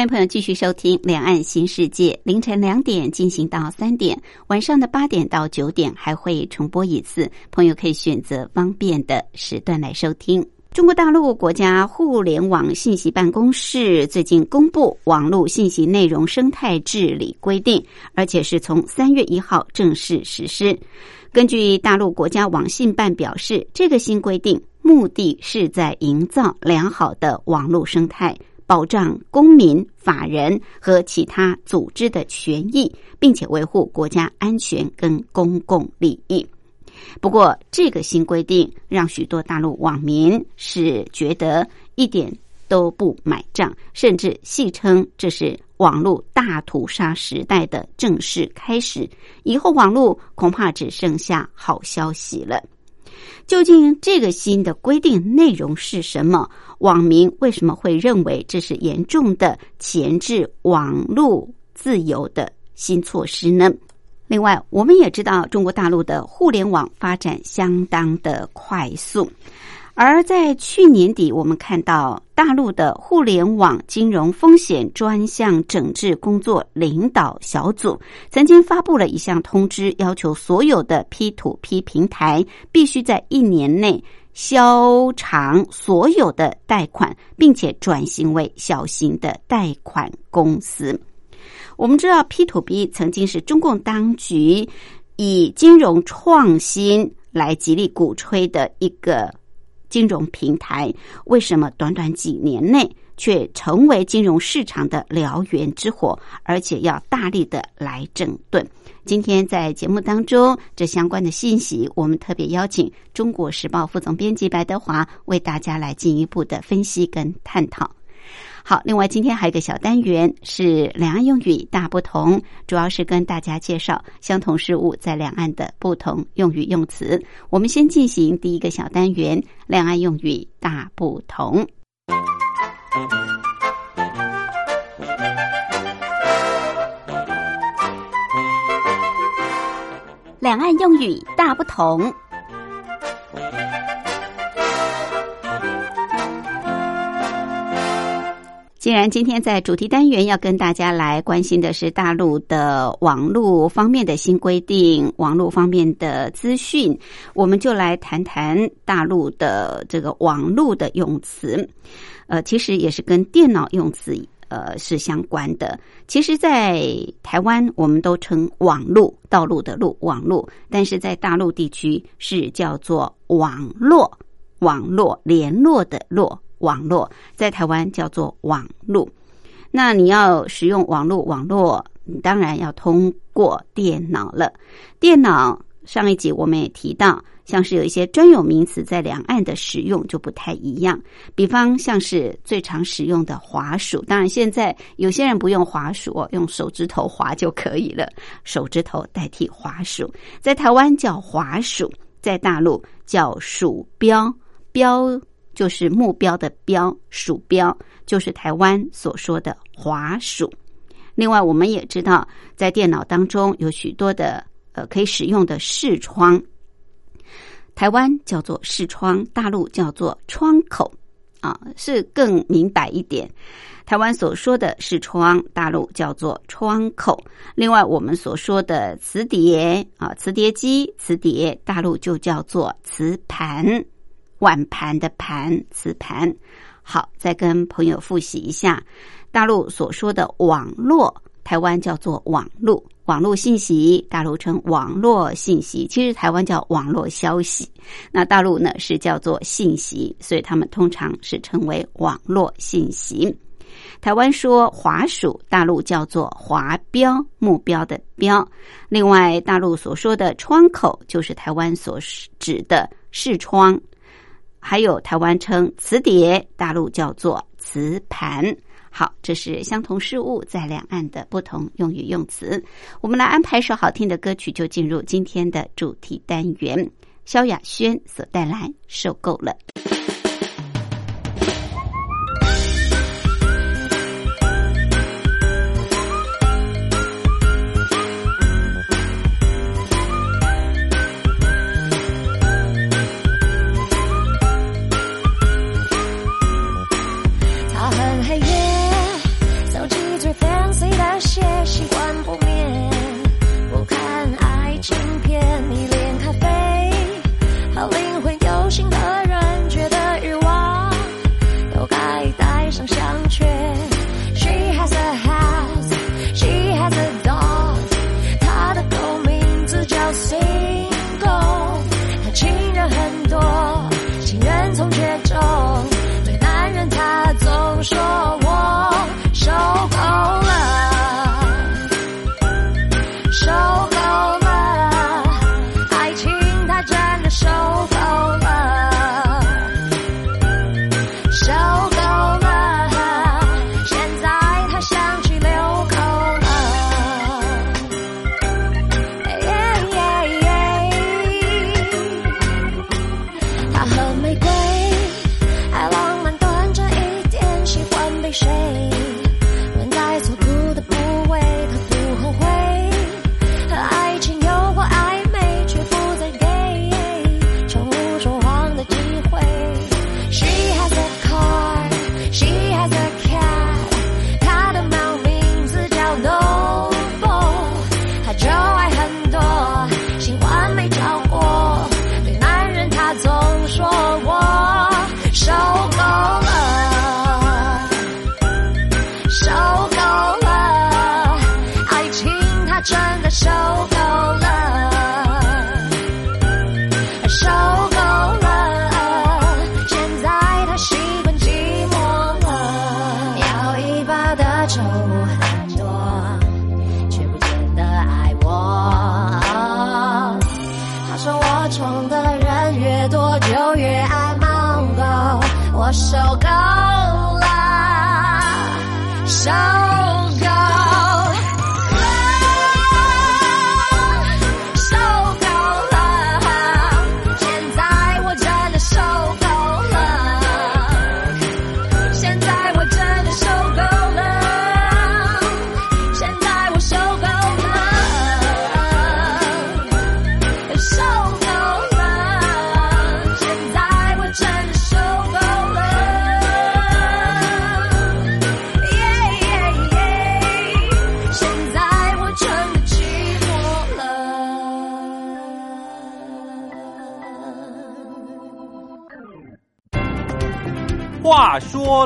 欢迎朋友继续收听《两岸新世界》，凌晨两点进行到三点，晚上的八点到九点还会重播一次，朋友可以选择方便的时段来收听。中国大陆国家互联网信息办公室最近公布《网络信息内容生态治理规定》，而且是从三月一号正式实施。根据大陆国家网信办表示，这个新规定目的是在营造良好的网络生态。保障公民、法人和其他组织的权益，并且维护国家安全跟公共利益。不过，这个新规定让许多大陆网民是觉得一点都不买账，甚至戏称这是网络大屠杀时代的正式开始。以后网络恐怕只剩下好消息了。究竟这个新的规定内容是什么？网民为什么会认为这是严重的前置网络自由的新措施呢？另外，我们也知道中国大陆的互联网发展相当的快速。而在去年底，我们看到大陆的互联网金融风险专项整治工作领导小组曾经发布了一项通知，要求所有的 P to P 平台必须在一年内消偿所有的贷款，并且转型为小型的贷款公司。我们知道 P to P 曾经是中共当局以金融创新来极力鼓吹的一个。金融平台为什么短短几年内却成为金融市场的燎原之火，而且要大力的来整顿？今天在节目当中，这相关的信息，我们特别邀请《中国时报》副总编辑白德华为大家来进一步的分析跟探讨。好，另外今天还有一个小单元是两岸用语大不同，主要是跟大家介绍相同事物在两岸的不同用语用词。我们先进行第一个小单元：两岸用语大不同。两岸用语大不同。既然今天在主题单元要跟大家来关心的是大陆的网络方面的新规定、网络方面的资讯，我们就来谈谈大陆的这个网络的用词。呃，其实也是跟电脑用词呃是相关的。其实，在台湾我们都称网络道路的路网络，但是在大陆地区是叫做网络网络联络的络。网络在台湾叫做网络，那你要使用网络，网络你当然要通过电脑了。电脑上一集我们也提到，像是有一些专有名词在两岸的使用就不太一样。比方像是最常使用的滑鼠，当然现在有些人不用滑鼠，用手指头滑就可以了，手指头代替滑鼠。在台湾叫滑鼠，在大陆叫鼠标标。就是目标的标，鼠标就是台湾所说的滑鼠。另外，我们也知道，在电脑当中有许多的呃可以使用的视窗，台湾叫做视窗，大陆叫做窗口啊，是更明白一点。台湾所说的视窗，大陆叫做窗口。另外，我们所说的磁碟啊，磁碟机、磁碟，大陆就叫做磁盘。碗盘的盘，瓷盘。好，再跟朋友复习一下，大陆所说的网络，台湾叫做网络，网络信息，大陆称网络信息，其实台湾叫网络消息，那大陆呢是叫做信息，所以他们通常是称为网络信息。台湾说滑鼠，大陆叫做滑标，目标的标。另外，大陆所说的窗口，就是台湾所指的视窗。还有台湾称磁碟，大陆叫做磁盘。好，这是相同事物在两岸的不同用语用词。我们来安排首好听的歌曲，就进入今天的主题单元。萧亚轩所带来《受够了》。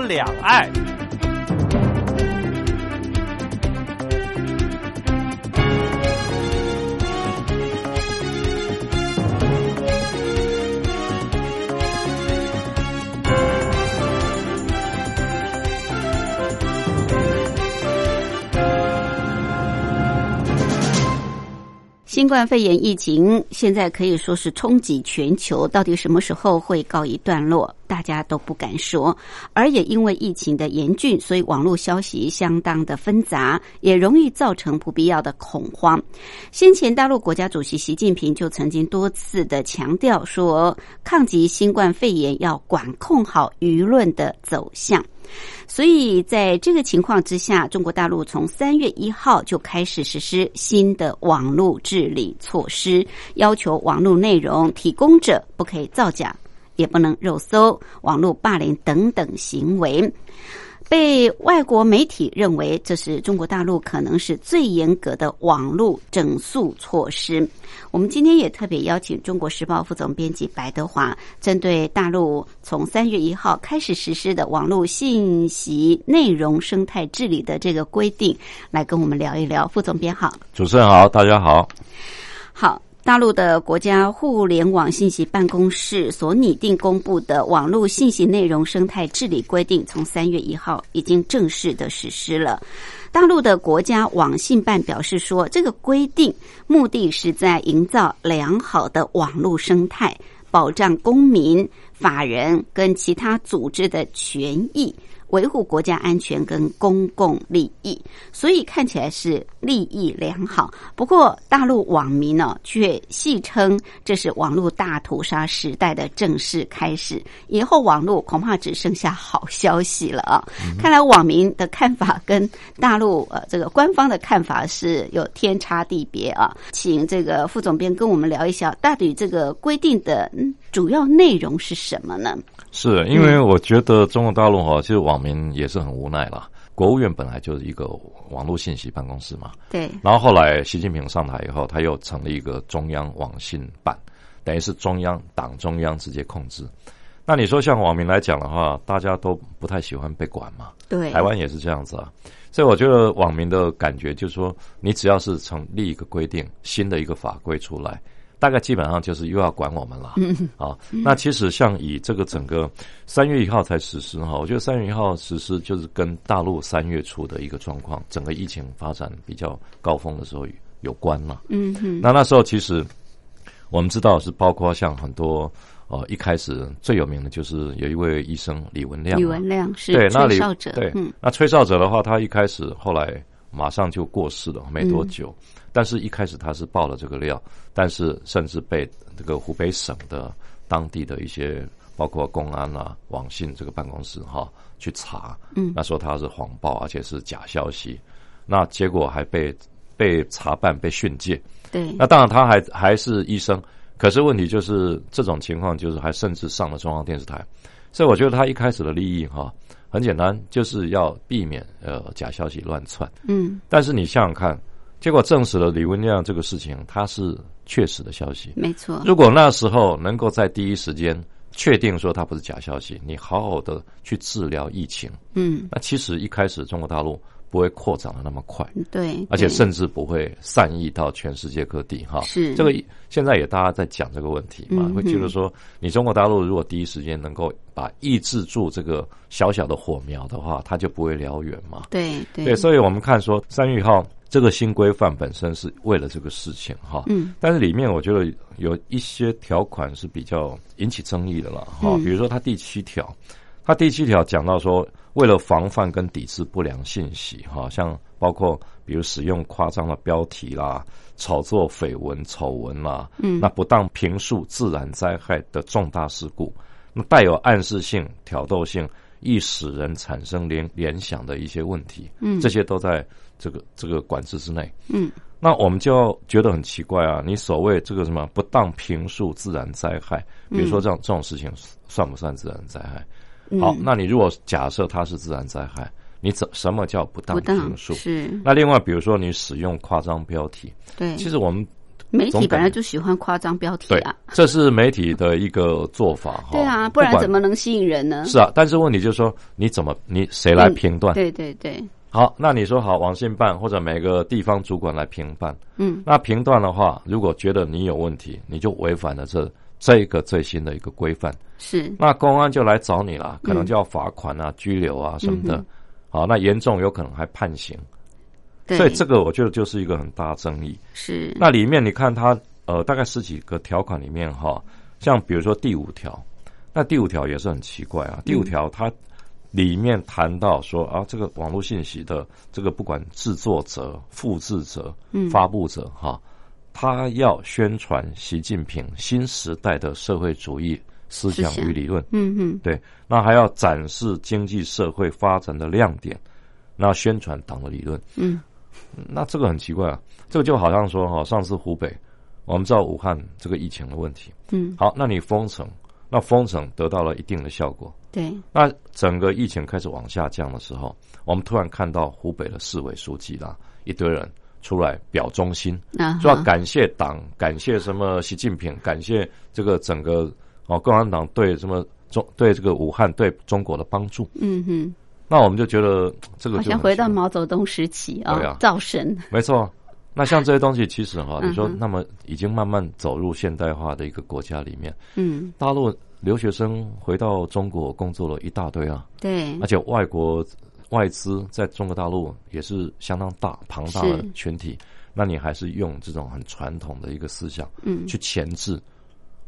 两岸。新冠肺炎疫情现在可以说是冲击全球，到底什么时候会告一段落，大家都不敢说。而也因为疫情的严峻，所以网络消息相当的纷杂，也容易造成不必要的恐慌。先前大陆国家主席习近平就曾经多次的强调说，抗击新冠肺炎要管控好舆论的走向。所以，在这个情况之下，中国大陆从三月一号就开始实施新的网络治理措施，要求网络内容提供者不可以造假，也不能肉搜、网络霸凌等等行为。被外国媒体认为这是中国大陆可能是最严格的网络整肃措施。我们今天也特别邀请《中国时报》副总编辑白德华，针对大陆从三月一号开始实施的网络信息内容生态治理的这个规定，来跟我们聊一聊。副总编好，主持人好，大家好，好。大陆的国家互联网信息办公室所拟定公布的网络信息内容生态治理规定，从三月一号已经正式的实施了。大陆的国家网信办表示说，这个规定目的是在营造良好的网络生态。保障公民、法人跟其他组织的权益。维护国家安全跟公共利益，所以看起来是利益良好。不过，大陆网民呢却戏称这是网络大屠杀时代的正式开始，以后网络恐怕只剩下好消息了啊！看来网民的看法跟大陆呃这个官方的看法是有天差地别啊。请这个副总编跟我们聊一下，到底这个规定的主要内容是什么呢？是因为我觉得中国大陆哈，其实网民也是很无奈啦。国务院本来就是一个网络信息办公室嘛，对。然后后来习近平上台以后，他又成立一个中央网信办，等于是中央党中央直接控制。那你说像网民来讲的话，大家都不太喜欢被管嘛，对。台湾也是这样子啊，所以我觉得网民的感觉就是说，你只要是成立一个规定，新的一个法规出来。大概基本上就是又要管我们了嗯啊！那其实像以这个整个三月一号才实施哈，我觉得三月一号实施就是跟大陆三月初的一个状况，整个疫情发展比较高峰的时候有关了。嗯嗯。那那时候其实我们知道是包括像很多呃一开始最有名的就是有一位医生李文亮，李文亮是对吹哨者，对，那吹哨者的话，他一开始后来马上就过世了，没多久。但是，一开始他是爆了这个料，但是甚至被这个湖北省的当地的一些，包括公安啊、网信这个办公室哈去查，嗯，那说他是谎报，而且是假消息，那结果还被被查办、被训诫。对，那当然他还还是医生，可是问题就是这种情况，就是还甚至上了中央电视台，所以我觉得他一开始的利益哈很简单，就是要避免呃假消息乱窜。嗯，但是你想想看。结果证实了李文亮这个事情，它是确实的消息。没错。如果那时候能够在第一时间确定说它不是假消息，你好好的去治疗疫情，嗯，那其实一开始中国大陆不会扩展的那么快，对，而且甚至不会散逸到全世界各地。哈，是这个现在也大家在讲这个问题嘛，会觉得说你中国大陆如果第一时间能够把抑制住这个小小的火苗的话，它就不会燎原嘛。对对，所以我们看说三月一号。这个新规范本身是为了这个事情哈，嗯，但是里面我觉得有一些条款是比较引起争议的了哈，比如说它第七条，它第七条讲到说，为了防范跟抵制不良信息哈，像包括比如使用夸张的标题啦、炒作绯闻丑闻啦，嗯，那不当评述自然灾害的重大事故，那带有暗示性、挑逗性。易使人产生联联想的一些问题，嗯，这些都在这个这个管制之内，嗯，那我们就觉得很奇怪啊！你所谓这个什么不当评述自然灾害，比如说这样这种事情算不算自然灾害？好，那你如果假设它是自然灾害，你怎什么叫不当评述？是那另外比如说你使用夸张标题，对，其实我们。媒体本来就喜欢夸张标题啊，这是媒体的一个做法哈。对啊，不然怎么能吸引人呢？是啊，但是问题就是说，你怎么你谁来评断？对对对。好，那你说好，网信办或者每个地方主管来评判。嗯。那评断的话，如果觉得你有问题，你就违反了这这一个最新的一个规范。是。那公安就来找你了，可能就要罚款啊、拘留啊什么的。好，那严重有可能还判刑。所以这个我觉得就是一个很大争议。是。那里面你看它呃大概十几个条款里面哈，像比如说第五条，那第五条也是很奇怪啊。第五条它里面谈到说啊，这个网络信息的这个不管制作者、复制者、发布者哈，他要宣传习近平新时代的社会主义思想与理论。嗯嗯。对，那还要展示经济社会发展的亮点，那宣传党的理论。嗯。那这个很奇怪啊，这个就好像说哈，上次湖北，我们知道武汉这个疫情的问题，嗯，好，那你封城，那封城得到了一定的效果，对，那整个疫情开始往下降的时候，我们突然看到湖北的市委书记啦，一堆人出来表忠心，说要感谢党，感谢什么习近平，感谢这个整个哦共产党对什么中对这个武汉对中国的帮助，嗯哼。那我们就觉得这个好像回到毛泽东时期啊，造神。没错，那像这些东西，其实哈，你说那么已经慢慢走入现代化的一个国家里面，嗯，大陆留学生回到中国工作了一大堆啊，对，而且外国外资在中国大陆也是相当大庞大的群体，那你还是用这种很传统的一个思想，嗯，去钳制，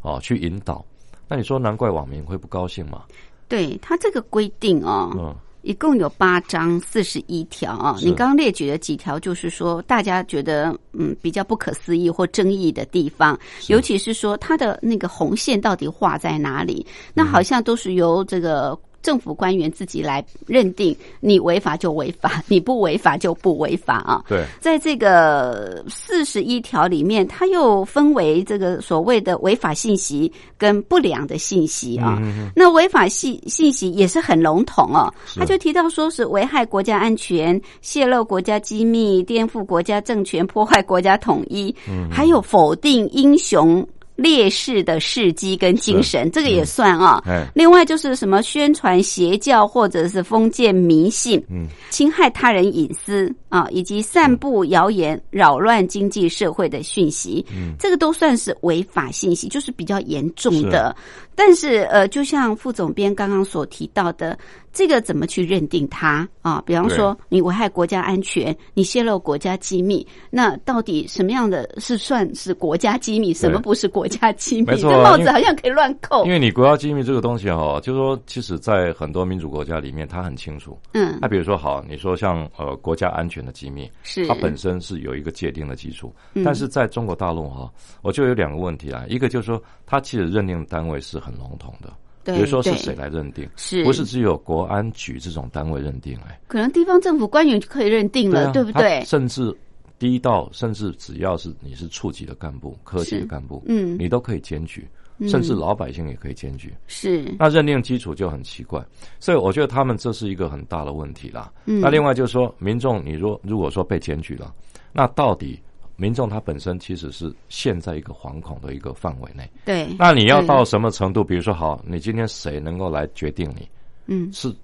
啊，去引导，那你说难怪网民会不高兴嘛？对他这个规定哦，嗯，一共有八章四十一条啊。你刚刚列举了几条，就是说大家觉得嗯比较不可思议或争议的地方，尤其是说它的那个红线到底画在哪里？那好像都是由这个。政府官员自己来认定，你违法就违法，你不违法就不违法啊。对，在这个四十一条里面，它又分为这个所谓的违法信息跟不良的信息啊。嗯那违法信信息也是很笼统哦，是。他就提到说是危害国家安全、泄露国家机密、颠覆国家政权、破坏国家统一，嗯。还有否定英雄烈士的事迹跟精神，这个也算啊。哎，另外就是什么宣传邪教或者是封建迷信，嗯，侵害他人隐私啊，以及散布谣言、扰乱经济社会的讯息，嗯，这个都算是违法信息，就是比较严重的。但是呃，就像副总编刚刚所提到的，这个怎么去认定它啊？比方说你危害国家安全，你泄露国家机密，那到底什么样的是算是国家机密，什么不是国家机密？这帽子好像可以乱扣因。为你国家机密这个东西哈，就是说，其实，在很多民主国家里面，它很清楚。嗯那，比如说，好，你说像呃国家安全的机密，是它本身是有一个界定的基础，嗯但是在中国大陆哈，我就有两个问题啊，一个就是说，它其实认定单位是很笼统的，比如说是谁来认定，是。不是只有国安局这种单位认定？哎，可能地方政府官员就可以认定了，啊对不对？甚至低到甚至只要是你是处级的干部、科级的干部，嗯。你都可以检举，甚至老百姓也可以检举。是。那认定基础就很奇怪，所以我觉得他们这是一个很大的问题啦。嗯。那另外就是说，民众你若如果说被检举了，那到底民众他本身其实是陷在一个惶恐的一个范围内。对，那你要到什么程度？比如说，好，你今天谁能够来决定你？嗯是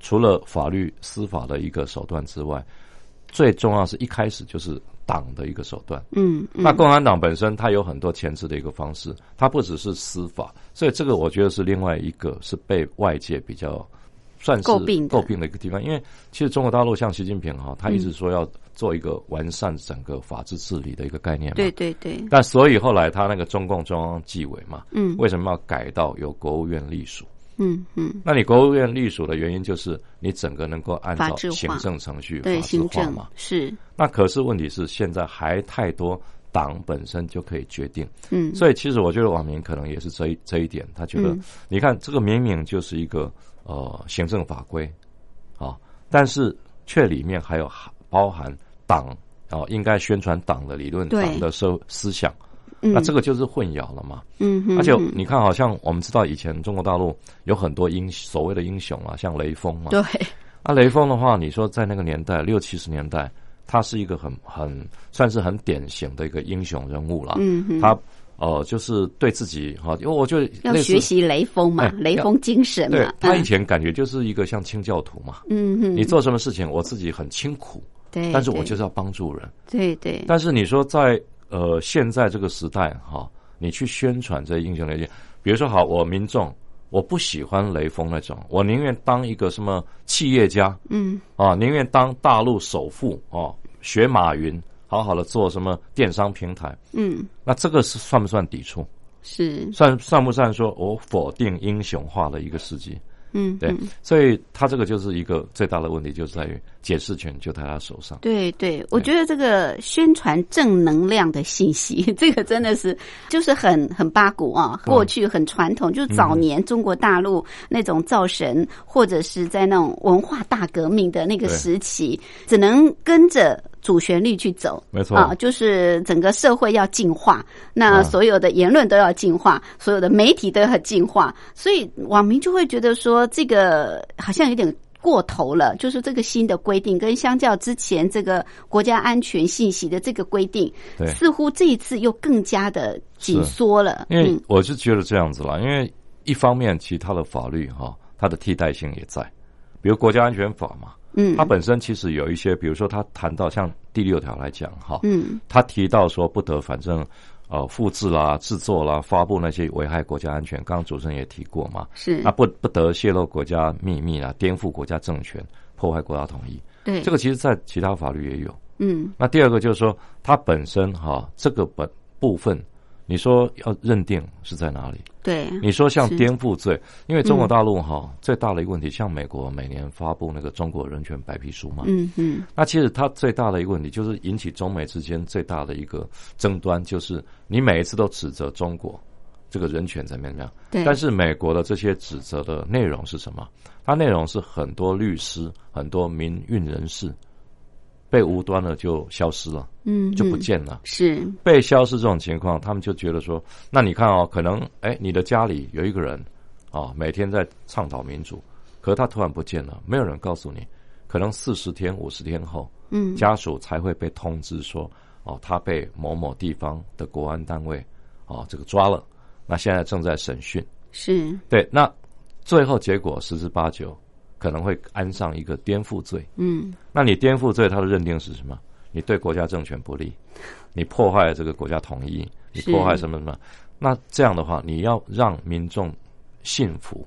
除了法律司法的一个手段之外，最重要是一开始就是党的一个手段。嗯嗯那共产党本身它有很多前置的一个方式，它不只是司法，所以这个我觉得是另外一个是被外界比较算是诟病的诟病的一个地方。因为其实中国大陆像习近平哈，他一直说要做一个完善整个法治治理的一个概念嘛。对对对，但所以后来他那个中共中央纪委嘛，嗯。为什么要改到由国务院隶属？嗯嗯，那你国务院隶属的原因就是你整个能够按照行政程序对，法治行政化嘛。是。那可是问题是现在还太多党本身就可以决定，嗯。所以其实我觉得网民可能也是这一这一点，他觉得嗯。你看这个明明就是一个呃行政法规啊，但是却里面还有含包含党哦应该宣传党的理论、党的思思想，嗯那这个就是混淆了嘛。嗯哼，而且嗯你看，好像我们知道以前中国大陆有很多英所谓的英雄啊，像雷锋嘛。对 那雷锋的话，你说在那个年代六七十年代，他是一个很很算是很典型的一个英雄人物了。嗯哼他呃就是对自己哈，因为我就要学习雷锋嘛哎，雷锋精神对他以前感觉就是一个像清教徒嘛。嗯嗯，你做什么事情，我自己很清苦，对，但是我就是要帮助人。对对，但是你说在呃现在这个时代哈、你去宣传这英雄烈士，比如说好，我民众我不喜欢雷锋那种，我宁愿当一个什么企业家嗯啊，宁愿当大陆首富哦、学马云，好好的做什么电商平台，嗯那这个是算不算抵触？是算算不算说我否定英雄化的一个事迹？对嗯对，所以他这个就是一个最大的问题，就是在于解释权就在他手上。对对，我觉得这个宣传正能量的信息，这个真的是就是很很八股啊，过去很传统，就是早年中国大陆那种造神，或者是在那种文化大革命的那个时期，只能跟着。主旋律去走，没错。啊，就是整个社会要进化，那啊。所有的言论都要进化，所有的媒体都要进化，所以网民就会觉得说，这个好像有点过头了，就是这个新的规定跟相较之前这个国家安全信息的这个规定，对。似乎这一次又更加的紧缩了。因为嗯。我是觉得这样子啦，因为一方面其他的法律哈，它的替代性也在，比如国家安全法嘛，嗯。它本身其实有一些，比如说他谈到像第六条来讲哈，嗯。他提到说不得反正呃复制啦、制作啦、发布那些危害国家安全，刚刚主持人也提过嘛，是。那不不得泄露国家秘密啦、颠覆国家政权、破坏国家统一，对。这个其实在其他法律也有。嗯。那第二个就是说，它本身哈这个本部分你说要认定是在哪里？对，你说像是。颠覆罪，因为中国嗯大陆哈、最大的一个问题，像美国每年发布那个中国人权白皮书嘛，嗯嗯。那其实它最大的一个问题就是引起中美之间最大的一个争端，就是你每一次都指责中国这个人权怎么样怎么样，对，但是美国的这些指责的内容是什么？它内容是很多律师、很多民运人士被无端的就消失了，嗯就不嗯见了。是被消失这种情况，他们就觉得说，那你看哦，可能哎，你的家里有一个人啊，每天在倡导民主，可是他突然不见了，没有人告诉你，可能四十天、五十天后，嗯家属才会被通知说，哦，他被某某地方的国安单位哦这个抓了，那现在正在审讯。是对，那最后结果十之八九可能会安上一个颠覆罪。嗯那你颠覆罪，它的认定是什么？你对国家政权不利，你破坏了这个国家统一，你破坏什么什么？那这样的话，你要让民众信服，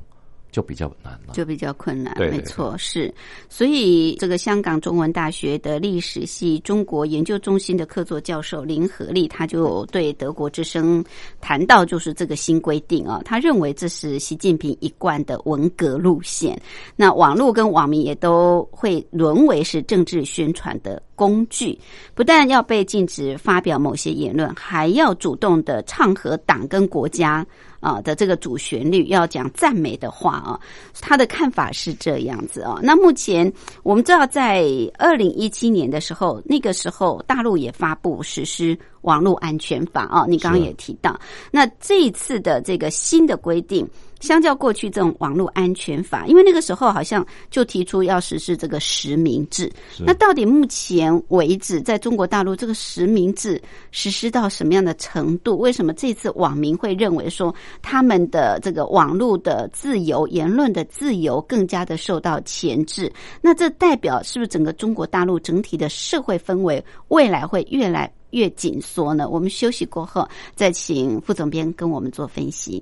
就比较难了。就比较困难，对对没错，是。所以这个香港中文大学的历史系中国研究中心的客座教授林和利，他就对德国之声谈到，就是这个新规定啊，他认为这是习近平一贯的文革路线。那网络跟网民也都会沦为是政治宣传的工具，不但要被禁止发表某些言论，还要主动的唱和党跟国家啊的这个主旋律，要讲赞美的话啊。他的看法是这样子啊。那目前我们知道，在二零一七年的时候，那个时候大陆也发布实施网络安全法啊。你刚刚也提到，那这一次的这个新的规定。相较过去这种网络安全法，因为那个时候好像就提出要实施这个实名制，那到底目前为止，在中国大陆这个实名制实施到什么样的程度？为什么这次网民会认为说他们的这个网络的自由、言论的自由更加的受到钳制？那这代表是不是整个中国大陆整体的社会氛围未来会越来越紧缩呢？我们休息过后再请副总编跟我们做分析。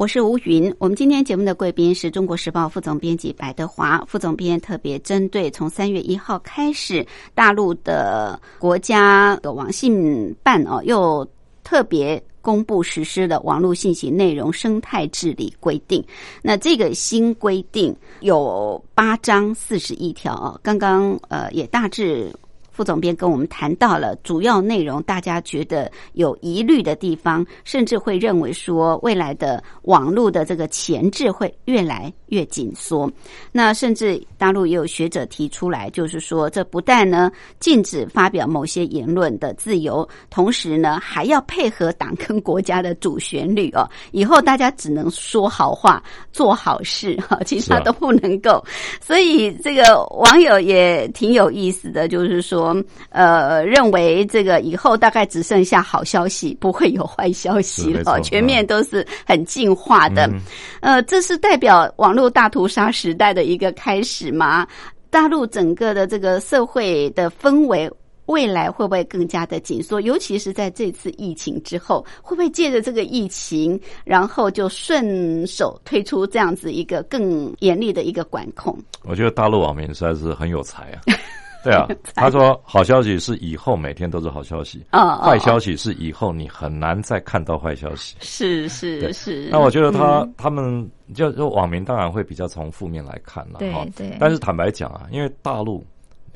我是吴云。我们今天节目的贵宾是中国时报副总编辑白德华副总编，特别针对从三月一号开始，大陆的国家的网信办哦，又特别。公布实施的网络信息内容生态治理规定，那这个新规定有八章四十一条啊。刚刚呃也大致副总编跟我们谈到了主要内容，大家觉得有疑虑的地方，甚至会认为说未来的网络的这个前置会越来越紧缩。那甚至大陆也有学者提出来，就是说这不但呢禁止发表某些言论的自由，同时呢还要配合党跟国家的主旋律哦。以后大家只能说好话、做好事哈，其他都不能够。所以这个网友也挺有意思的，就是说。呃，认为这个以后大概只剩下好消息，不会有坏消息了，全面都是很进化的。嗯、呃，这是代表网络大屠杀时代的一个开始吗？大陆整个的这个社会的氛围，未来会不会更加的紧缩？尤其是在这次疫情之后，会不会借着这个疫情，然后就顺手推出这样子一个更严厉的一个管控？我觉得大陆网民实在是很有才啊。对啊，他说好消息是以后每天都是好消息，哦，坏消息是以后你很难再看到坏消息。是是是。那我觉得他、嗯、他们就就网民当然会比较从负面来看了哈。对。但是坦白讲啊，因为大陆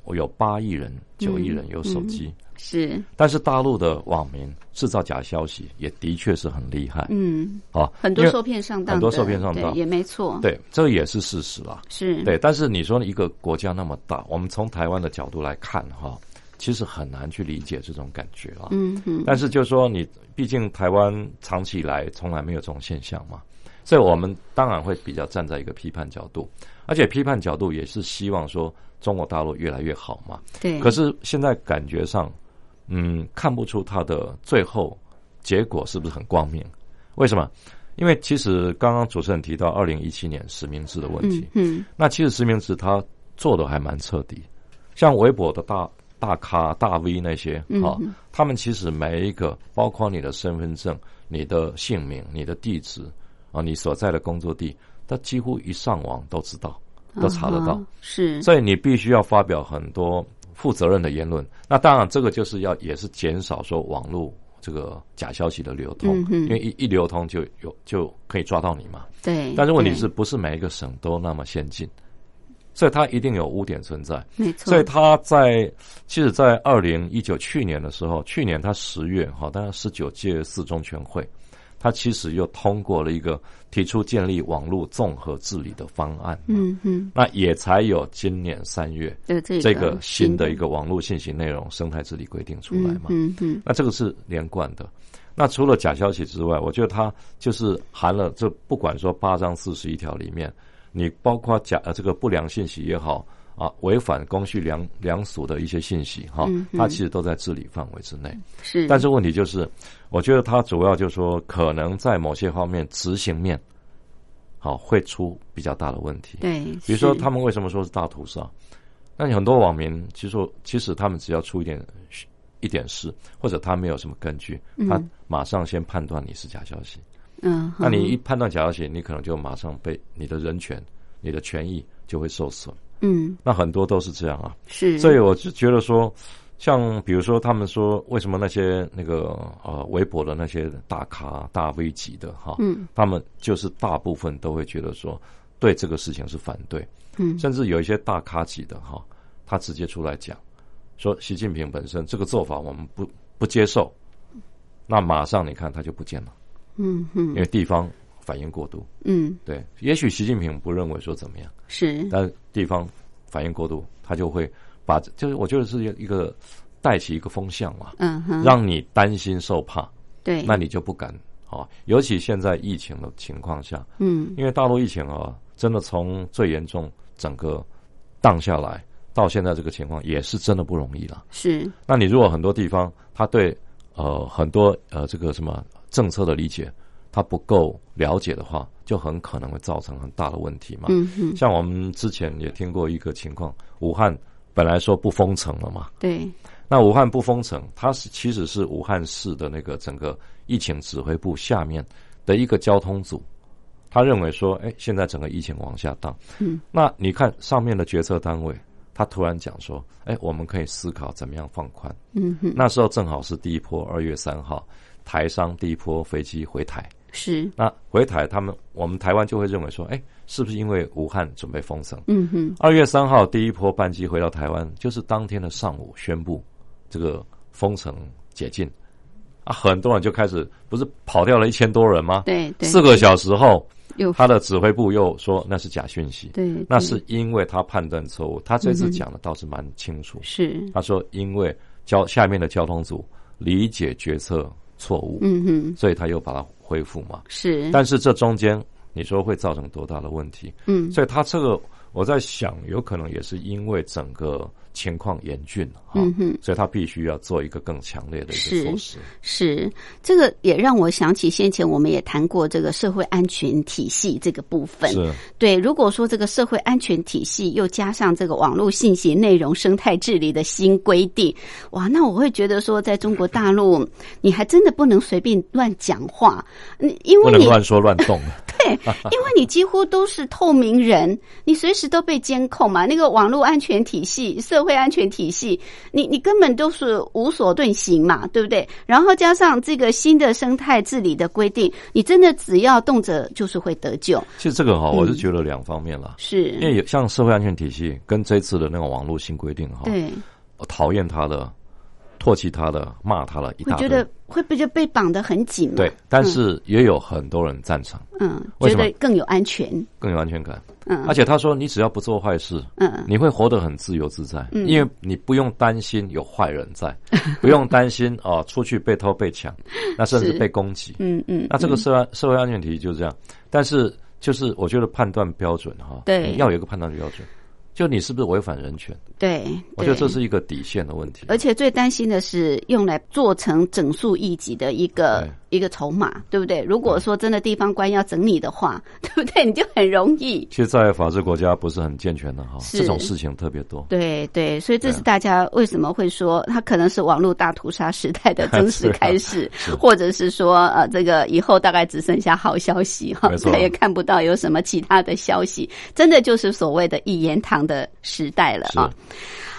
有八亿人、九亿人有手机。嗯是，但是大陆的网民制造假消息也的确是很厉害，嗯，啊，很多受骗上当，很多受骗上当也没错，对，这也是事实啦，是对。但是你说一个国家那么大，我们从台湾的角度来看哈，其实很难去理解这种感觉啊，嗯嗯。但是就是说，你毕竟台湾长期以来从来没有这种现象嘛，所以我们当然会比较站在一个批判角度，而且批判角度也是希望说中国大陆越来越好嘛，对。可是现在感觉上。嗯，看不出它的最后结果是不是很光明？为什么？因为其实刚刚主持人提到二零一七年实名制的问题，嗯，嗯那其实实名制它做的还蛮彻底，像微博的大大咖、大 V 那些啊，嗯、他们其实每一个，包括你的身份证、你的姓名、你的地址啊，你所在的工作地，他几乎一上网都知道，都查得到，哦、是，所以你必须要发表很多。负责任的言论，那当然这个就是要也是减少说网络这个假消息的流通，嗯、因为一一流通就有就可以抓到你嘛。对。但是问题是不是每一个省都那么先进？所以它一定有污点存在。没错。所以它在其实，在二零一九去年的时候，去年它十月哈，当然十九届四中全会，它其实又通过了一个提出建立网络综合治理的方案。嗯嗯。那也才有今年三月这个这个新的一个网络信息内容生态治理规定出来嘛。嗯嗯。那这个是连贯的。那除了假消息之外，我觉得它就是含了这不管说八章四十一条里面，你包括假呃这个不良信息也好啊，违反公序良良俗的一些信息哈，它其实都在治理范围之内。是。但是问题就是，我觉得它主要就是说，可能在某些方面执行面，好会出比较大的问题。对。比如说，他们为什么说是大屠杀？那你很多网民其实其实他们只要出一点。一点事，或者他没有什么根据，他马上先判断你是假消息。嗯，那你一判断假消息，你可能就马上被你的人权、你的权益就会受损。嗯，那很多都是这样啊。是，所以我就觉得说，像比如说他们说，为什么那些那个呃微博的那些大咖、大 V 级的哈，嗯，他们就是大部分都会觉得说，对这个事情是反对。嗯，甚至有一些大咖级的哈，他直接出来讲。说习近平本身这个做法我们不不接受，那马上你看他就不见了，嗯嗯，因为地方反应过度。嗯，对，也许习近平不认为说怎么样，是，但地方反应过度，他就会把，就是我觉得是一个带起一个风向嘛，嗯哼，让你担心受怕，对，那你就不敢啊。尤其现在疫情的情况下，嗯因为大陆疫情啊，真的从最严重整个荡下来到现在这个情况，也是真的不容易了。是，那你如果很多地方他对呃很多呃这个什么政策的理解，他不够了解的话，就很可能会造成很大的问题嘛。像我们之前也听过一个情况，武汉本来说不封城了嘛，对，那武汉不封城，它是其实是武汉市的那个整个疫情指挥部下面的一个交通组，他认为说，哎，现在整个疫情往下荡，嗯，那你看上面的决策单位，他突然讲说，哎，我们可以思考怎么样放宽。嗯哼，那时候正好是第一波，二月三号，台商第一波飞机回台，是，那回台他们我们台湾就会认为说，哎，是不是因为武汉准备封城？嗯哼，二月三号第一波班机回到台湾，就是当天的上午宣布这个封城解禁。啊，很多人就开始不是跑掉了一千多人吗？对对，四个小时后，他的指挥部又说那是假讯息，对，那是因为他判断错误。他这次讲的倒是蛮清楚，是，他说因为交下面的交通组理解决策错误，嗯哼，所以他又把它恢复嘛。是，但是这中间你说会造成多大的问题？嗯所以他这个我在想，有可能也是因为整个情况严峻哈，嗯哼所以他必须要做一个更强烈的一个措施。是，这个也让我想起先前我们也谈过这个社会安全体系这个部分。是对，如果说这个社会安全体系又加上这个网络信息内容生态治理的新规定，哇，那我会觉得说，在中国大陆，你还真的不能随便乱讲话，你因为你能乱说乱动 因为你几乎都是透明人，你随时都被监控嘛。那个网络安全体系、社会安全体系，你你根本都是无所遁形嘛，对不对？然后加上这个新的生态治理的规定，你真的只要动辄就是会得救，其实这个哈，嗯我是觉得两方面啦，是因为有像社会安全体系跟这次的那种网络新规定哈，对，我讨厌他的、唾弃他的、骂他了一大堆。会觉得。会不会就被绑得很紧嘛？对，但是也有很多人赞成，嗯，觉得更有安全，更有安全感。嗯，而且他说，你只要不做坏事，嗯。你会活得很自由自在，嗯。因为你不用担心有坏人在，不用担心哦、出去被偷被抢，那甚至被攻击。嗯嗯，那这个嗯社会社会安全体系就是这样，但是就是我觉得判断标准哈，对。要有一个判断标准，就你是不是违反人权？对，我觉得这是一个底线的问题。而且最担心的是用来做成整数一级的一个一个筹码，对不对？如果说真的地方官要整你的话，对不对？你就很容易。其实，在法治国家不是很健全的哈，这种事情特别多。对对，所以这是大家为什么会说它可能是网络大屠杀时代的真实开始，啊或者是说呃，这个以后大概只剩下好消息哈再也看不到有什么其他的消息，真的就是所谓的一言堂的时代了啊。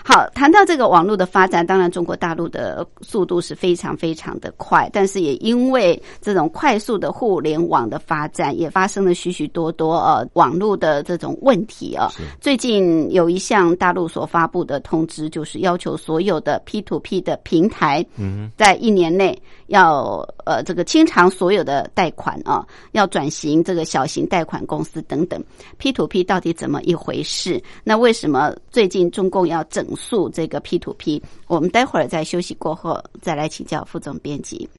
好，谈到这个网络的发展，当然中国大陆的速度是非常非常的快，但是也因为这种快速的互联网的发展，也发生了许许多多呃网络的这种问题啊。是最近有一项大陆所发布的通知，就是要求所有的 P to P 的平台，嗯在一年内要呃这个清偿所有的贷款啊，要转型这个小型贷款公司等等。P to P 到底怎么一回事？那为什么最近中共要整肃这个 P to P？我们待会儿在休息过后再来请教副总编辑。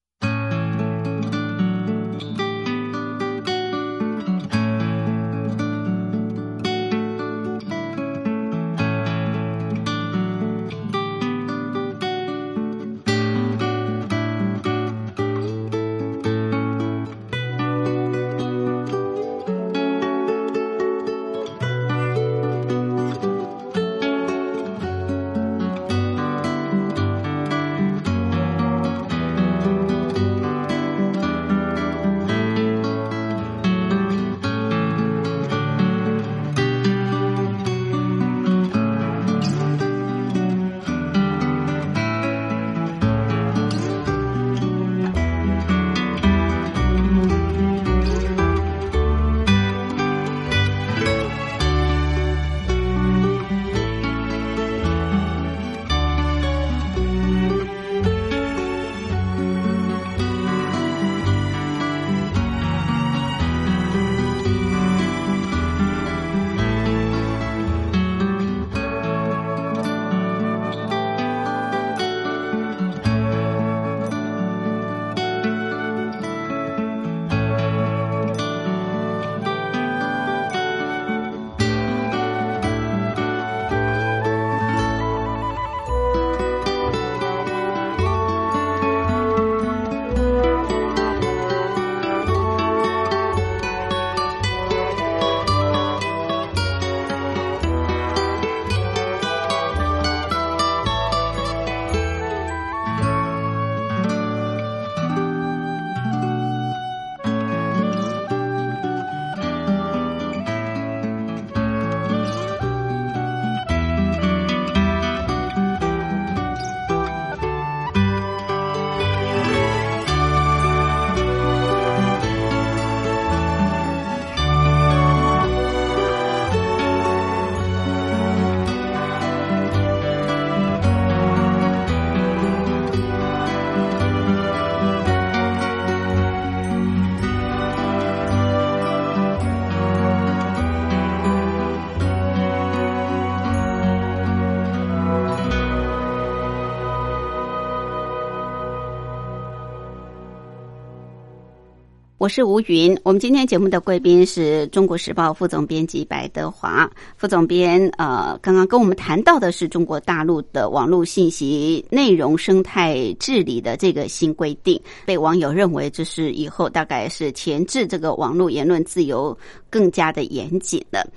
我是吴云。我们今天节目的贵宾是中国时报副总编辑白德华副总编。呃，刚刚跟我们谈到的是中国大陆的网络信息内容生态治理的这个新规定，被网友认为这是以后大概是前置这个网络言论自由更加的严谨了。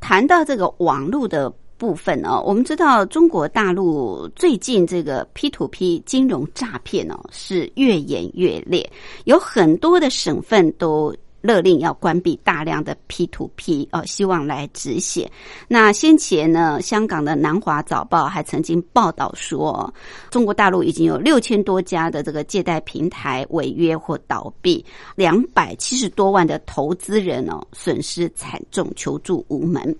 谈到这个网络的。部分哦，我们知道中国大陆最近这个 P to P 金融诈骗哦是越演越烈，有很多的省份都。勒令要关闭大量的 P to P 哦，希望来止血。那先前呢，香港的南华早报还曾经报道说，中国大陆已经有六千多家的这个借贷平台违约或倒闭，两百七十多万的投资人哦损失惨重，求助无门。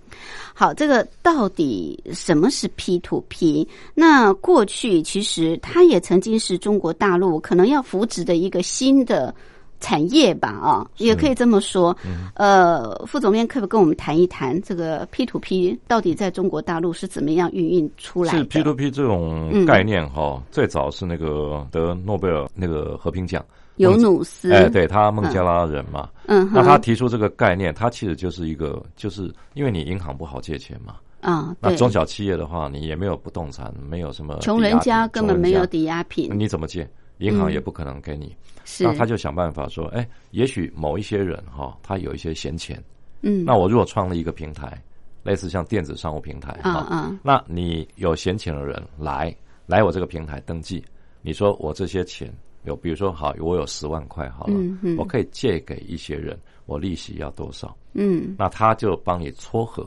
好，这个到底什么是 P to P？那过去其实它也曾经是中国大陆可能要扶植的一个新的。产业吧，啊，也可以这么说。呃，副总编可不可以跟我们谈一谈这个 P to P 到底在中国大陆是怎么样运营出来的？是 P to P 这种概念哈，最早是那个得诺贝尔那个和平奖。尤努斯，哎，对他孟加拉人嘛，嗯，那他提出这个概念，他其实就是一个，就是因为你银行不好借钱嘛，啊，那中小企业的话，你也没有不动产，没有什么穷人家根本没有抵押品，你怎么借？银行也不可能给你。那他就想办法说，哎，也许某一些人哈，他有一些闲钱，嗯，那我如果创立一个平台，类似像电子商务平台，啊啊，那你有闲钱的人来来我这个平台登记，你说我这些钱有，比如说好，我有十万块好了，我可以借给一些人，我利息要多少？嗯，那他就帮你撮合。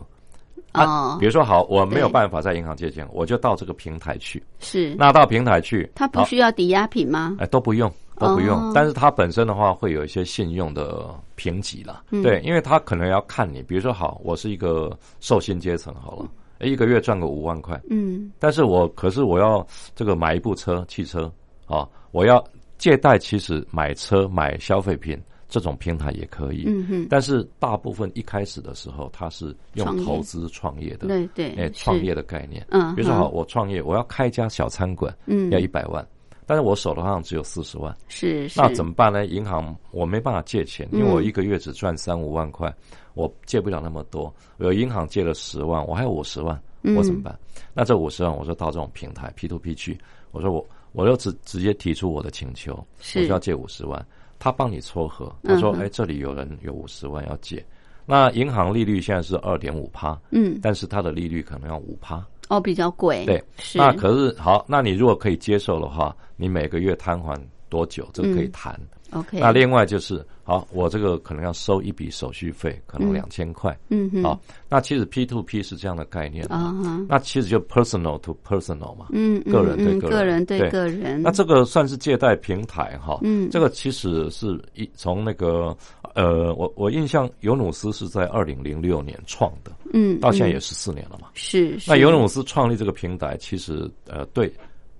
啊，比如说好，我没有办法在银行借钱，我就到这个平台去。是，那到平台去，它不需要抵押品吗？哎，都不用。都不用，但是它本身的话会有一些信用的评级了，对，因为它可能要看你，比如说好，我是一个受薪阶层好了，一个月赚个五万块，嗯，但是我可是我要这个买一部车，汽车啊，我要借贷，其实买车买消费品这种平台也可以，嗯哼，但是大部分一开始的时候，他是用投资创业的，对对，哎，创业的概念，嗯，比如说好，我创业，我要开一家小餐馆，嗯，要一百万。但是我手头上只有四十万，是那怎么办呢？银行我没办法借钱，因为我一个月只赚三五万块，我借不了那么多。有银行借了十万，我还有五十万，我怎么办？那这五十万，我说到这种平台 P to P 去，我说我我就直直接提出我的请求，我需要借五十万，他帮你撮合，他说哎，这里有人有五十万要借，那银行利率现在是二点五趴，嗯，但是它的利率可能要五趴。哦，比较贵。对，是那可是好，那你如果可以接受的话，你每个月摊还多久？这个可以谈。OK。那另外就是，好，我这个可能要收一笔手续费，可能两千块。嗯哼。好，那其实 P to P 是这样的概念啊。那其实就 personal to personal 嘛。嗯个人对个人对个人。那这个算是借贷平台哈。嗯。这个其实是一从那个呃，我我印象尤努斯是在二零零六年创的。嗯，到现在也十四年了嘛。是。那尤努斯创立这个平台，其实呃，对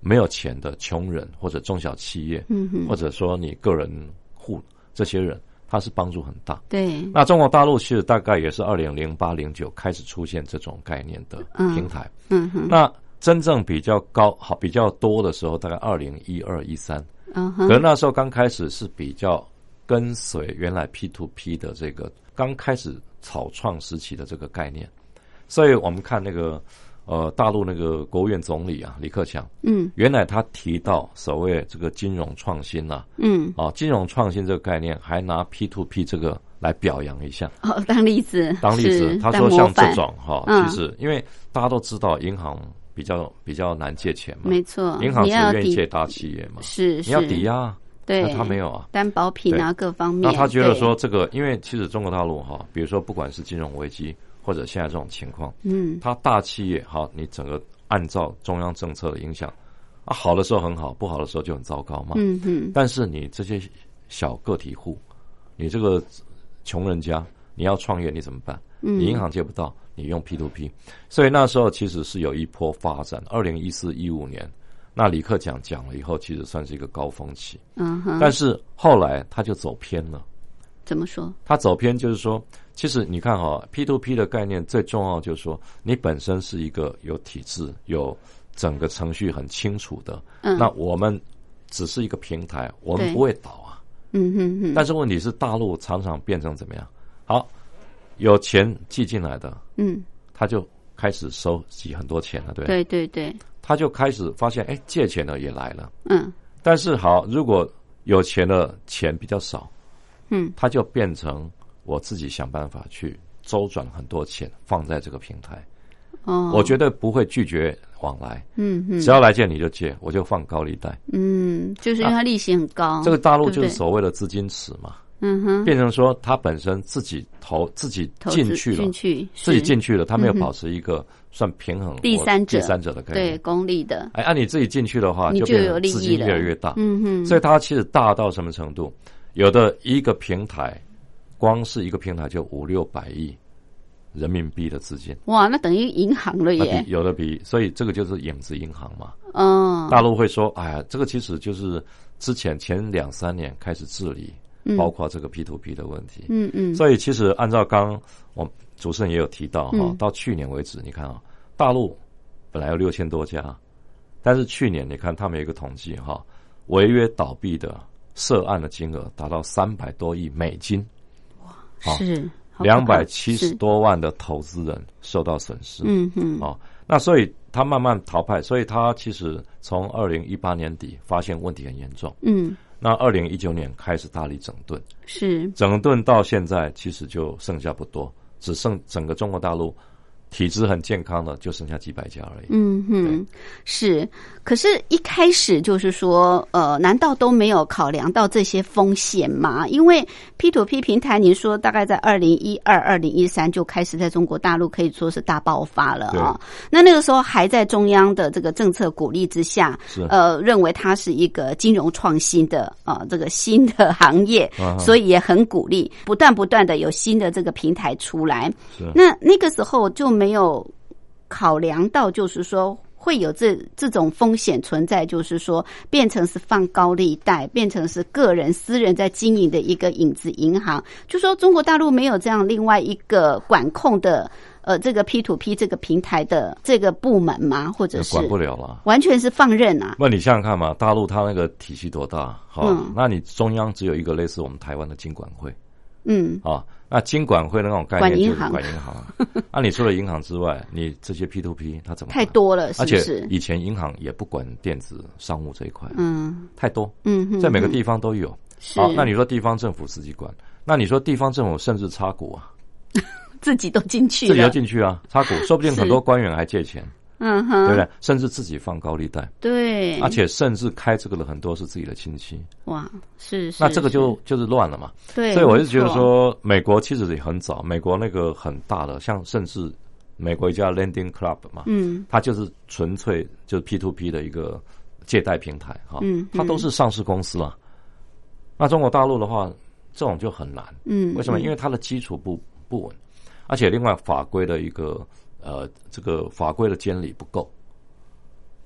没有钱的穷人或者中小企业，或者说你个人户这些人，他是帮助很大。对。那中国大陆其实大概也是二零零八零九开始出现这种概念的平台。嗯哼。那真正比较高好比较多的时候，大概二零一二一三。嗯哼。可能那时候刚开始是比较跟随原来 P to P 的这个刚开始。草创时期的这个概念，所以我们看那个呃大陆那个国务院总理啊李克强，嗯，原来他提到所谓这个金融创新呐，嗯，啊金融创新这个概念，还拿 P to P 这个来表扬一下，哦当例子，当例子，他说像这种哈，其实因为大家都知道银行比较比较难借钱嘛，没错，银行只愿意借大企业嘛，是你要抵押。对，他没有啊，担保品啊，各方面。那他觉得说这个，因为其实中国大陆哈，比如说不管是金融危机或者现在这种情况，嗯，它大企业好，你整个按照中央政策的影响啊，好的时候很好，不好的时候就很糟糕嘛。嗯嗯。但是你这些小个体户，你这个穷人家，你要创业你怎么办？嗯，你银行借不到，你用 P to P，所以那时候其实是有一波发展。二零一四一五年。那李克强讲了以后，其实算是一个高峰期。嗯哼。但是后来他就走偏了。怎么说？他走偏就是说，其实你看哈，P to P 的概念最重要就是说，你本身是一个有体制、有整个程序很清楚的。嗯。那我们只是一个平台，我们不会倒啊。嗯哼哼，但是问题是，大陆常常变成怎么样？好，有钱寄进来的，嗯，他就开始收集很多钱了，对对？对对，他就开始发现，哎，借钱的也来了。嗯但是好，如果有钱的钱比较少，嗯他就变成我自己想办法去周转很多钱放在这个平台。哦，我绝对不会拒绝往来，嗯嗯。只要来借你就借，我就放高利贷。嗯，就是因为它利息很高，这个大陆就是所谓的资金池嘛，嗯哼，变成说他本身自己投自己进去了进，去自己进去了，他没有保持一个算平衡第三者。第三者的概对念。公利的，哎，按你自己进去的话，你就就有利益资金越来越大。嗯哼，所以它其实大到什么程度？有的一个平台，光是一个平台就五六百亿人民币的资金，哇，那等于银行了耶，有的比，所以这个就是影子银行嘛。嗯，大陆会说，哎呀，这个其实就是之前前两三年开始治理，包括这个 P to P 的问题。嗯嗯，所以其实按照刚我主持人也有提到哈，嗯。到去年为止，你看啊，大陆本来有六千多家，但是去年你看他们有一个统计哈，违约倒闭的涉案的金额达到三百多亿美金，好是两百七十多万的投资人受到损失。嗯嗯。哦，那所以他慢慢淘汰，所以他其实从二零一八年底发现问题很严重，嗯。那二零一九年开始大力整顿，是。整顿到现在其实就剩下不多，只剩整个中国大陆体质很健康的就剩下几百家而已。嗯哼，是。可是，一开始就是说，呃，难道都没有考量到这些风险吗？因为 P to P 平台，您说大概在二零一二、二零一三就开始在中国大陆可以说是大爆发了啊、那那个时候还在中央的这个政策鼓励之下，是呃，认为它是一个金融创新的呃这个新的行业，啊所以也很鼓励，不断不断的有新的这个平台出来。是那那个时候就没有考量到，就是说会有这这种风险存在，就是说变成是放高利贷，变成是个人私人在经营的一个影子银行。就说中国大陆没有这样另外一个管控的呃这个 P to P 这个平台的这个部门吗？或者是管不了了。完全是放任啊？那你想想看嘛，大陆它那个体系多大？好、嗯那你中央只有一个类似我们台湾的金管会嗯，啊，那金管会的那种概念就是管银行啊。那、你除了银行之外，你这些 P to P 它怎么？太多了，是而且不是？以前银行也不管电子商务这一块，嗯。太多，嗯哼，在每个地方都有。是。好，那你说地方政府自己管，那你说地方政府甚至插股啊，自己都进去自己要了，进去啊，插股，说不定很多官员还借钱，嗯哼，对不对？甚至自己放高利贷，对，而且甚至开这个的很多是自己的亲戚，哇，是是，那这个就就是乱了嘛。对，所以我就觉得说，美国其实也很早，美国那个很大的，像甚至美国一家 Lending Club 嘛，嗯。它就是纯粹就是 P to P 的一个借贷平台哈，嗯它都是上市公司了。那中国大陆的话，这种就很难，嗯，为什么？嗯。因为它的基础不不稳，而且另外法规的一个呃这个法规的监理不够。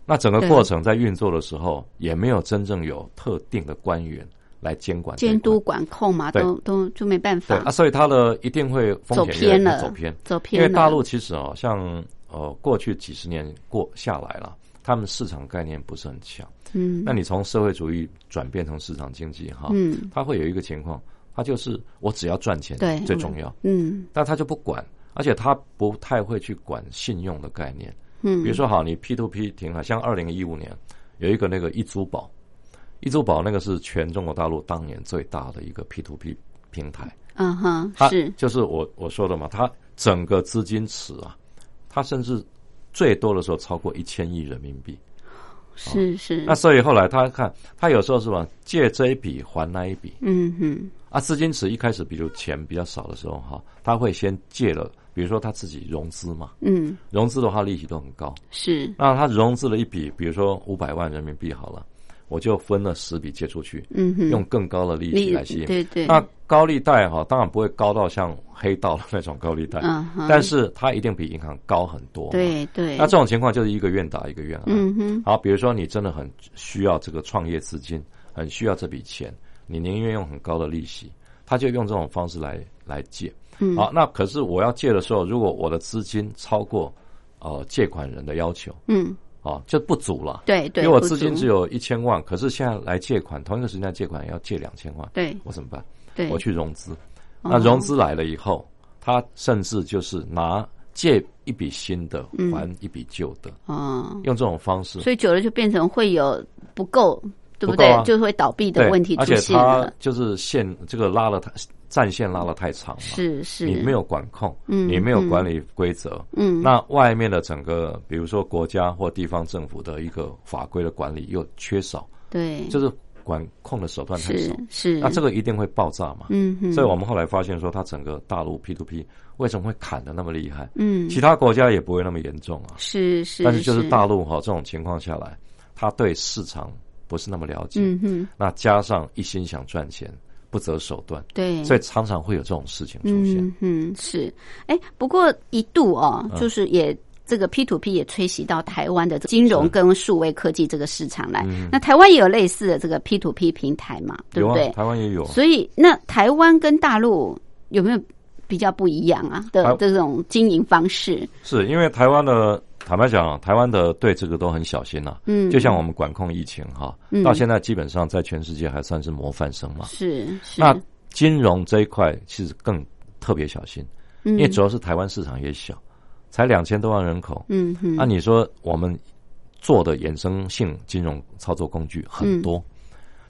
那整个过程在运作的时候，也没有真正有特定的官员来监管监督管控嘛，对。都都就没办法。对啊，所以它的一定会风走险偏了，走偏。走偏。因为大陆其实哦，像呃过去几十年过下来了，他们市场概念不是很强。嗯，那你从社会主义转变成市场经济哈，嗯。它会有一个情况，它就是我只要赚钱对。最重要，嗯。但他就不管，而且他不太会去管信用的概念。嗯，比如说好，你 P to P 挺好，像二零一五年有一个那个易租宝，易租宝那个是全中国大陆当年最大的一个 P to P 平台。嗯哼，它是就是我我说的嘛，它整个资金池啊，它甚至最多的时候超过一千亿人民币。是是，那所以后来他看，他有时候是吧，借这一笔还那一笔嗯哼，啊。资金池一开始，比如钱比较少的时候哈，他会先借了，比如说他自己融资嘛，嗯融资的话利息都很高。是，那他融资了一笔，比如说五百万人民币好了，我就分了十笔借出去，嗯哼，用更高的利息来吸引。对对，那高利贷哈，当然不会高到像黑道的那种高利贷，嗯哼，但是它一定比银行高很多。，对对，那这种情况就是一个愿打一个愿挨。嗯哼，好，比如说你真的很需要这个创业资金，很需要这笔钱，你宁愿用很高的利息，他就用这种方式来来借。嗯。好，那可是我要借的时候，如果我的资金超过呃借款人的要求，嗯。啊，就不足了。对对，因为我资金只有一千万，可是现在来借款，同一个时间借款要借两千万，对。我怎么办？对，我去融资。哦。那融资来了以后，他甚至就是拿借一笔新的还一笔旧的，哦，用这种方式。所以久了就变成会有不够，对对？不够啊。就会倒闭的对问题出而且它。就是线这个拉了太战线拉了太长了，是是，你没有管控，嗯你没有管理规则，嗯，那外面的整个，比如说国家或地方政府的一个法规的管理又缺少，对，就是管控的手段太少，是，那这个一定会爆炸嘛。嗯哼，所以我们后来发现说，它整个大陆 P to P 为什么会砍的那么厉害？嗯。其他国家也不会那么严重啊。是是，但是就是。大陆哈这种情况下来，它对市场不是那么了解，嗯哼，那加上一心想赚钱，不择手段，对，所以常常会有这种事情出现。嗯嗯是，哎，不过一度哦，嗯就是也。这个 P to P 也吹袭到台湾的金融跟数位科技这个市场来，那台湾也有类似的这个 P to P 平台嘛，对不对？，台湾也有。所以那台湾跟大陆有没有比较不一样啊的台这种经营方式？是因为台湾的坦白讲，台湾的对这个都很小心呐、嗯，就像我们管控疫情哈，嗯到现在基本上在全世界还算是模范生嘛。是是，那金融这一块其实更特别小心，因因为主要是台湾市场也小，才两千多万人口。嗯哼，那、你说我们做的衍生性金融操作工具很多，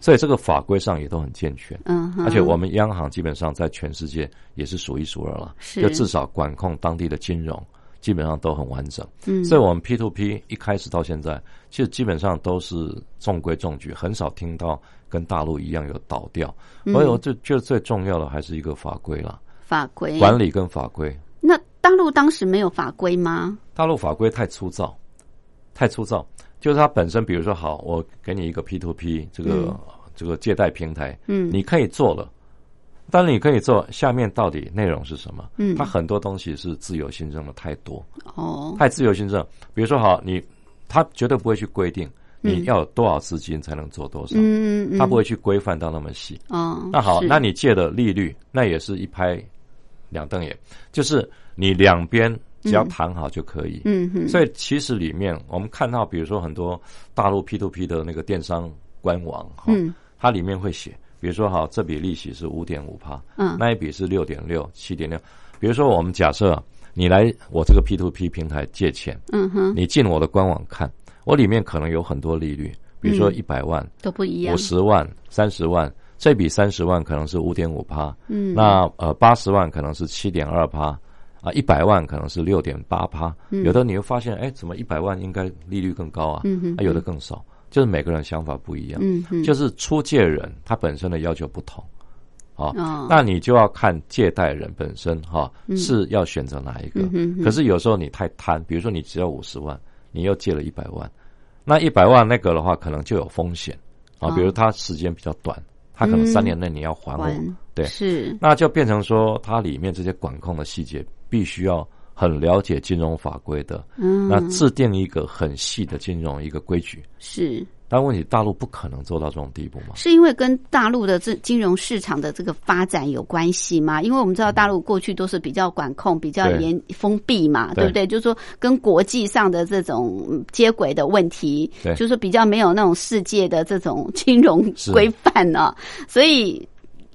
所以这个法规上也都很健全。嗯哼，而且我们央行基本上在全世界也是数一数二了，是就至少管控当地的金融，基本上都很完整。嗯，所以我们 P to P 一开始到现在，其实基本上都是中规中矩，很少听到跟大陆一样有倒掉。嗯所以我就觉得最重要的还是一个法规啦，法规管理跟法规。那大陆当时没有法规吗？大陆法规太粗糙，太粗糙，就是它本身，比如说好，我给你一个 P to P 这个、嗯这个借贷平台，嗯，你可以做了。但是你可以做，下面到底内容是什么？嗯它很多东西是自由行政的太多，哦，太自由行政。比如说，好，你他绝对不会去规定你嗯要有多少资金才能做多少，嗯嗯，他不会去规范到那么细。哦，那好，那你借的利率那也是一拍两瞪眼，就是你两边只要谈好就可以。嗯哼，所以其实里面我们看到，比如说很多大陆 P to P 的那个电商官网哈，嗯它里面会写，比如说好，这笔利息是五点五趴，嗯。那一笔是六点六、七点六。比如说我们假设你来我这个 P to P 平台借钱，嗯哼，你进我的官网看，我里面可能有很多利率，比如说嗯。一百万、都不一样。五，十万、三十万，这笔三十万可能是五点五趴，嗯，那呃八十万可能是七点二趴。啊，一百万可能是六点八趴，有的你会发现，哎，怎么一百万应该利率更高啊？嗯哼啊，有的更少，就是每个人想法不一样。嗯哼，就是出借人他本身的要求不同，啊、哦。那你就要看借贷人本身哈、是要选择哪一个。可是有时候你太贪，比如说你只要五十万，你又借了一百万，那一百万那个的话可能就有风险啊，哦。比如他时间比较短，他可能三年内你要还我，还对。是。那就变成说它里面这些管控的细节必须要很了解金融法规的，嗯那制定一个很细的金融一个规矩。是但问题大陆不可能做到这种地步嘛？是因为跟大陆的这金融市场的这个发展有关系吗？因为我们知道大陆过去都是比较管控、比较严封闭嘛，对对不对？就是说跟国际上的这种嗯接轨的问题，对就是比较没有那种世界的这种金融规范呢、所以。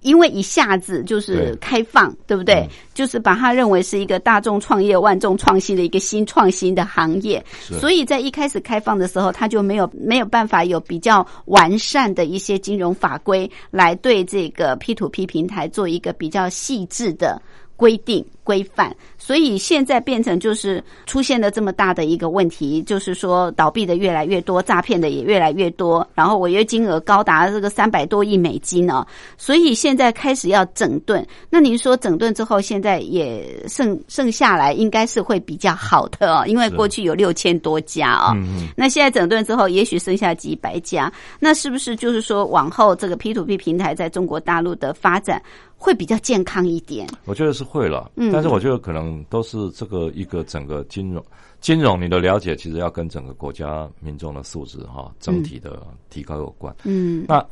因为一下子就是开放，对不对？嗯。就是把它认为是一个大众创业、万众创新的一个新创新的行业，所以在一开始开放的时候，它就没有没有办法有比较完善的一些金融法规来对这个 P to P 平台做一个比较细致的规定规范，所以现在变成就是出现了这么大的一个问题，就是说倒闭的越来越多，诈骗的也越来越多，然后违约金额高达这个三百多亿美金哦，所以现在开始要整顿。那您说整顿之后，现在也剩剩下来应该是会比较好的哦，因为过去有六千多家哦，嗯嗯，那现在整顿之后，也许剩下几百家，那是不是就是说往后这个 P to P 平台在中国大陆的发展会比较健康一点？我觉得是会了，嗯但是我觉得可能都是这个一个整个金融金融你的了解，其实要跟整个国家民众的素质哈整体的提高有关。嗯那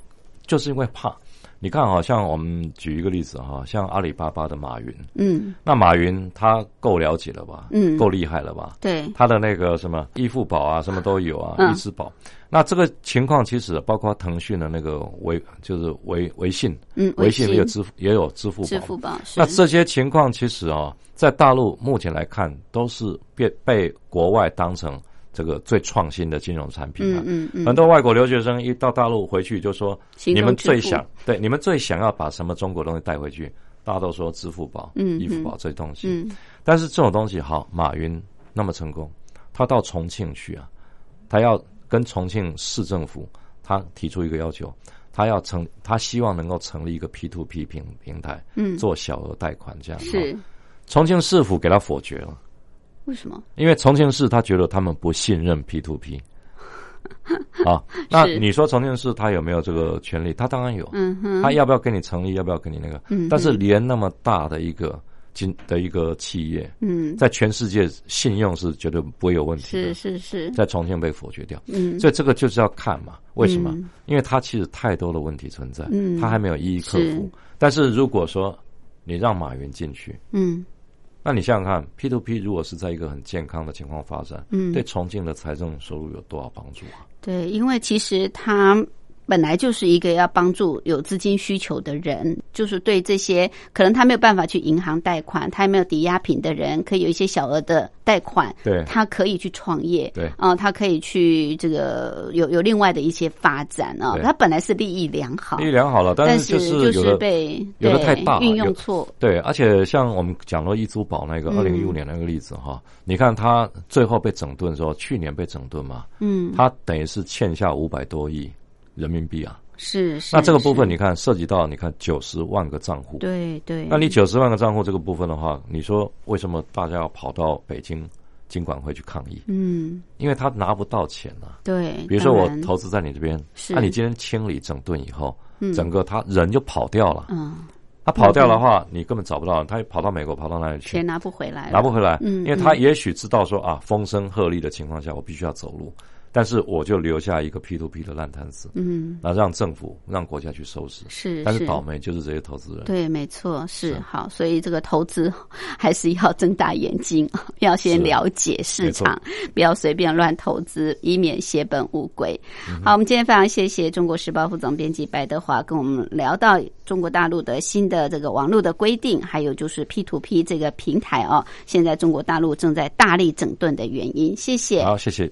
就是因为怕，你看好，像我们举一个例子哈，像阿里巴巴的马云，嗯那马云他够了解了吧？嗯够厉害了吧？对，他的那个什么易付宝啊，什么都有啊，嗯易支宝。那这个情况其实包括腾讯的那个微，就是微微信，嗯，微信也有支付也有支付宝。支付宝是那这些情况其实啊，在大陆目前来看，都是被被国外当成这个最创新的金融产品啊嗯。嗯嗯，很多外国留学生一到大陆回去就说，你们最想对你们最想要把什么中国东西带回去？大家都说支付宝、嗯易付宝这些东西。嗯但是这种东西好，马云那么成功，他到重庆去啊，他要跟重庆市政府他提出一个要求，他要成，他希望能够成立一个 P to P 平平台，嗯做小额贷款这样。是哦重庆市府给他否决了，为什么？因为重庆市他觉得他们不信任 P to P。啊，那你说重庆市他有没有这个权利？他当然有，嗯哼，他要不要跟你成立？要不要跟你那个？嗯但是连那么大的一个金的一个企业，嗯在全世界信用是绝对不会有问题的，是是，在重庆被否决掉。嗯所以这个就是要看嘛，为什么？嗯因为它其实太多的问题存在，嗯它还没有一一克是服。但是如果说你让马云进去，嗯那你想想看，P to P 如果是在一个很健康的情况发展，嗯对重庆的财政收入有多少帮助啊？对，因为其实他本来就是一个要帮助有资金需求的人，就是对这些可能他没有办法去银行贷款，他也没有抵押品的人，可以有一些小额的贷款，对。他可以去创业，对。啊、他可以去这个有有另外的一些发展啊、对。他本来是利益良好，利益良好了，但是就有的被有的对太大了运用错，对，而且像我们讲了易租宝那个嗯。二零一五年那个例子哈，你看他最后被整顿的时候，去年被整顿嘛，嗯，他等于是欠下五百多亿人民币啊。是是。那这个部分你看涉及到你看九十万个账户，对对，那你九十万个账户这个部分的话，你说为什么大家要跑到北京金管会去抗议？嗯因为他拿不到钱啊。对，比如说我投资在你这边，是那你今天清理整顿以后，嗯整个他人就跑掉了。嗯他跑掉的话，你根本找不到，他跑到美国，跑到哪里去钱？拿不回来，拿不回来，嗯因为他也许知道说啊，风声鹤唳的情况下，我必须要走路，但是我就留下一个 P to P 的烂摊子，嗯那让政府让国家去收拾。是，但是倒霉就是这些投资人。对，没错，是是好，所以这个投资还是要睁大眼睛，要先了解市场，不要随便乱投资，以免血本无归。嗯好，我们今天非常谢谢中国时报副总编辑白德华跟我们聊到中国大陆的新的这个网络的规定，还有就是 P to P 这个平台哦，现在中国大陆正在大力整顿的原因。谢谢。好，谢谢。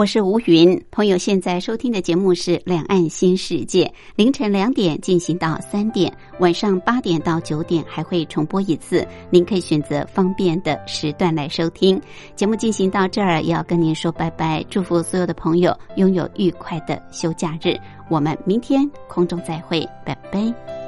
我是吴云，朋友现在收听的节目是《两岸新世界》，凌晨两点进行到三点，晚上八点到九点还会重播一次，您可以选择方便的时段来收听。节目进行到这儿，也要跟您说拜拜，祝福所有的朋友拥有愉快的休假日。我们明天空中再会，拜拜。